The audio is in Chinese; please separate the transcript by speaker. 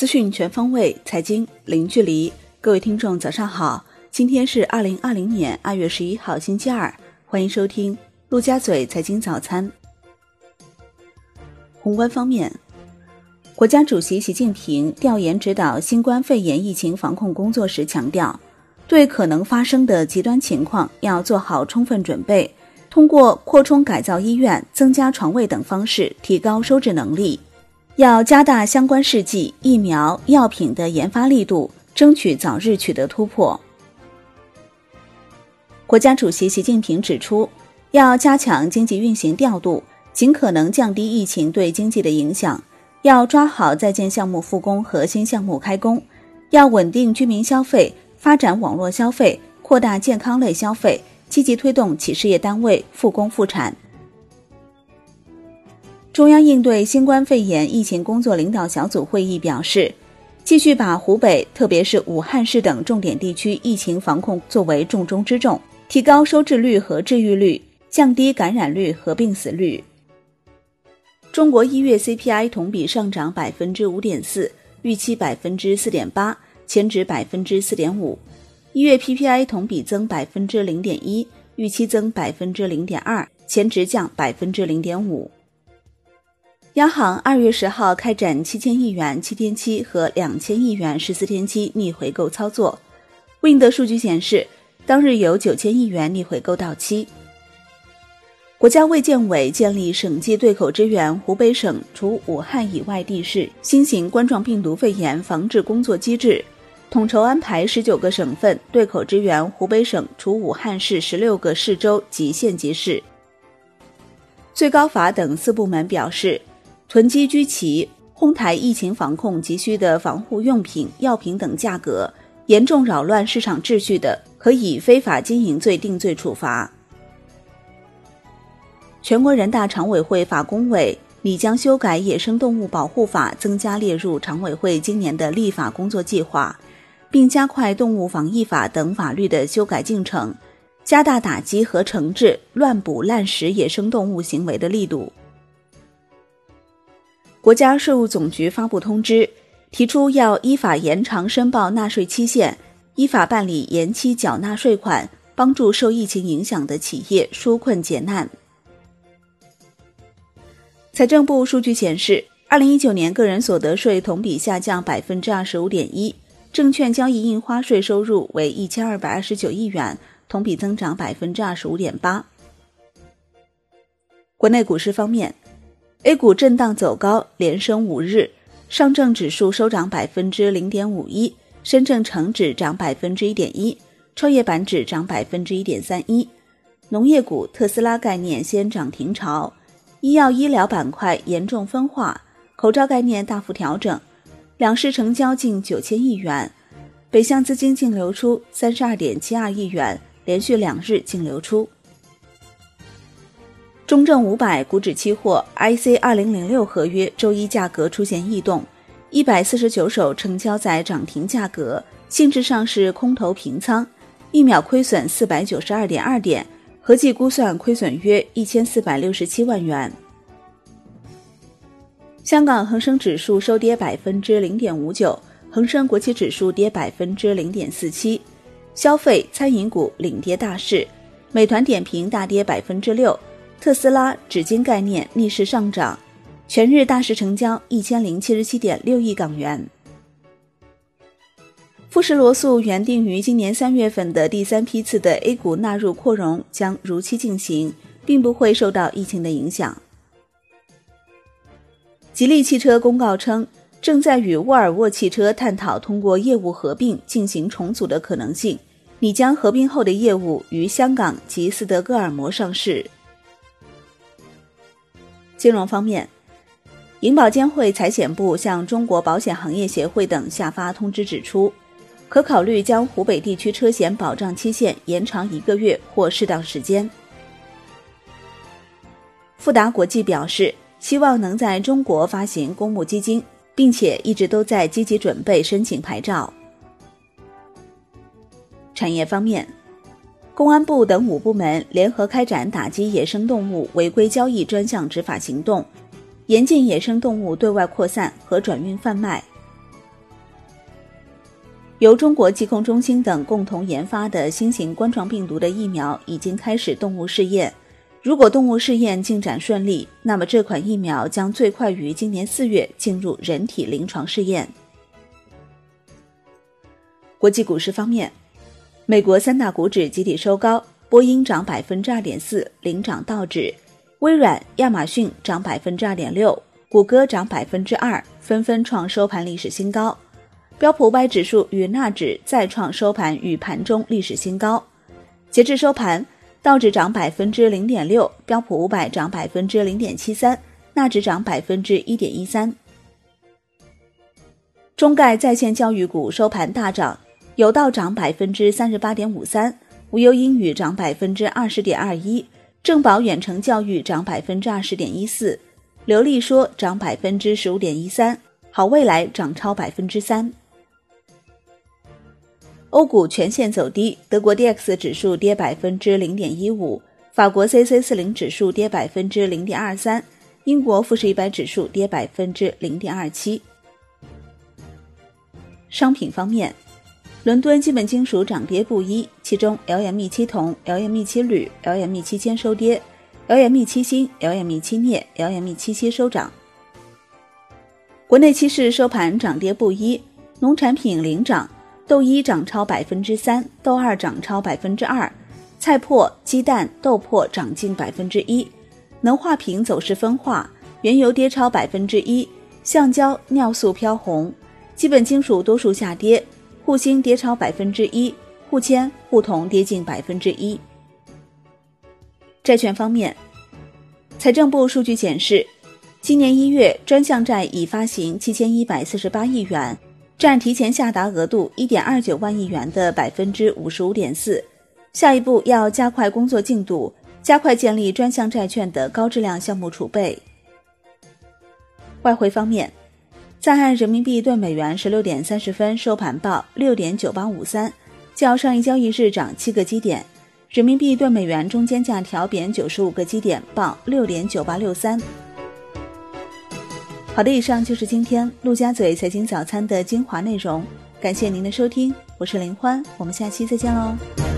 Speaker 1: 资讯全方位，财经零距离。各位听众，早上好！今天是二零二零年二月十一号，星期二。欢迎收听陆家嘴财经早餐。宏观方面，国家主席习近平调研指导新冠肺炎疫情防控工作时强调，对可能发生的极端情况要做好充分准备，通过扩充改造医院、增加床位等方式提高收治能力。要加大相关试剂、疫苗、药品的研发力度，争取早日取得突破。国家主席习近平指出，要加强经济运行调度，尽可能降低疫情对经济的影响。要抓好在建项目复工和新项目开工，要稳定居民消费，发展网络消费，扩大健康类消费，积极推动企事业单位复工复产。中央应对新冠肺炎疫情工作领导小组会议表示，继续把湖北，特别是武汉市等重点地区疫情防控作为重中之重，提高收治率和治愈率，降低感染率和病死率。中国一月 CPI 同比上涨百分之五点四，预期百分之四点八，前值百分之四点五。一月 PPI 同比增百分之零点一，预期增百分之零点二，前值降百分之零点五。央行二月十号开展七千亿元七天期和两千亿元十四天期逆回购操作。Wind 的数据显示，当日有九千亿元逆回购到期。国家卫健委建立省级对口支援湖北省除武汉以外地市新型冠状病毒肺炎防治工作机制，统筹安排十九个省份对口支援湖北省除武汉市十六个市州及县级市。最高法等四部门表示。囤积居奇、哄抬疫情防控急需的防护用品、药品等价格，严重扰乱市场秩序的，可以非法经营罪定罪处罚。全国人大常委会法工委拟将修改《野生动物保护法》，增加列入常委会今年的立法工作计划，并加快《动物防疫法》等法律的修改进程，加大打击和惩治乱捕滥食野生动物行为的力度。国家税务总局发布通知，提出要依法延长申报纳税期限，依法办理延期缴纳税款，帮助受疫情影响的企业纾困解难。财政部数据显示，二零一九年个人所得税同比下降百分之二十五点一，证券交易印花税收入为一千二百二十九亿元，同比增长百分之二十五点八。国内股市方面。A 股震荡走高，连升五日，上证指数收涨百分之零点五一，深证成指涨百分之一点一，创业板指涨百分之一点三一。农业股、特斯拉概念先涨停潮，医药医疗板块严重分化，口罩概念大幅调整。两市成交近九千亿元，北向资金净流出三十二点七二亿元，连续两日净流出。中证五百股指期货 IC 二零零六合约周一价格出现异动，一百四十九手成交在涨停价格，性质上是空头平仓，一秒亏损四百九十二点二点，合计估算亏损约一千四百六十七万元。香港恒生指数收跌百分之零点五九，恒生国企指数跌百分之零点四七，消费餐饮股领跌大市，美团点评大跌百分之六。特斯拉纸巾概念逆势上涨，全日大市成交一千零七十七点六亿港元。富时罗素原定于今年三月份的第三批次的 A 股纳入扩容将如期进行，并不会受到疫情的影响。吉利汽车公告称，正在与沃尔沃汽车探讨通过业务合并进行重组的可能性，拟将合并后的业务于香港及斯德哥尔摩上市。金融方面，银保监会财险部向中国保险行业协会等下发通知，指出可考虑将湖北地区车险保障期限延长一个月或适当时间。富达国际表示，希望能在中国发行公募基金，并且一直都在积极准备申请牌照。产业方面。公安部等五部门联合开展打击野生动物违规交易专项执法行动，严禁野生动物对外扩散和转运贩卖。由中国疾控中心等共同研发的新型冠状病毒的疫苗已经开始动物试验。如果动物试验进展顺利，那么这款疫苗将最快于今年四月进入人体临床试验。国际股市方面，美国三大股指集体收高，波音涨百分之二点四，领涨道指；微软、亚马逊涨百分之二点六，谷歌涨百分之二，纷纷创收盘历史新高。标普五百指数与纳指再创收盘与盘中历史新高。截至收盘，道指涨百分之零点六，标普五百涨百分之零点七三，纳指涨百分之一点一三。中概在线教育股收盘大涨，有道涨百分之三十八点五三，无忧英语涨百分之二十点二一，正保远程教育涨百分之二十点一四，流利说涨百分之十五点一三，好未来涨超百分之三。欧股全线走低，德国 D X 指数跌百分之零点一五，法国 C C 四零指数跌百分之零点二三，英国富时一百指数跌百分之零点二七。商品方面，伦敦基本金属涨跌不一，其中 LME 七铜、LME 七铝、LME 七铅收跌，LME 七锌、LME 七镍、LME 七锡收涨。国内期市收盘涨跌不一，农产品领涨。豆一涨超百分之三，豆二涨超百分之二，菜粕、鸡蛋、豆粕涨近百分之一，能化品走势分化，原油跌超百分之一，橡胶、尿素飘红，基本金属多数下跌，沪锌跌超百分之一，沪铅、沪铜跌近百分之一。债券方面，财政部数据显示，今年一月专项债已发行七千一百四十八亿元。占提前下达额度一点二九万亿元的百分之五十五点四。下一步要加快工作进度，加快建立专项债券的高质量项目储备。外汇方面，在岸人民币兑美元十六点三十分收盘报六点九八五三，较上一交易日涨七个基点。人民币兑美元中间价调贬九十五个基点，报六点九八六三。好的，以上就是今天陆家嘴财经早餐的精华内容，感谢您的收听，我是林欢，我们下期再见喽。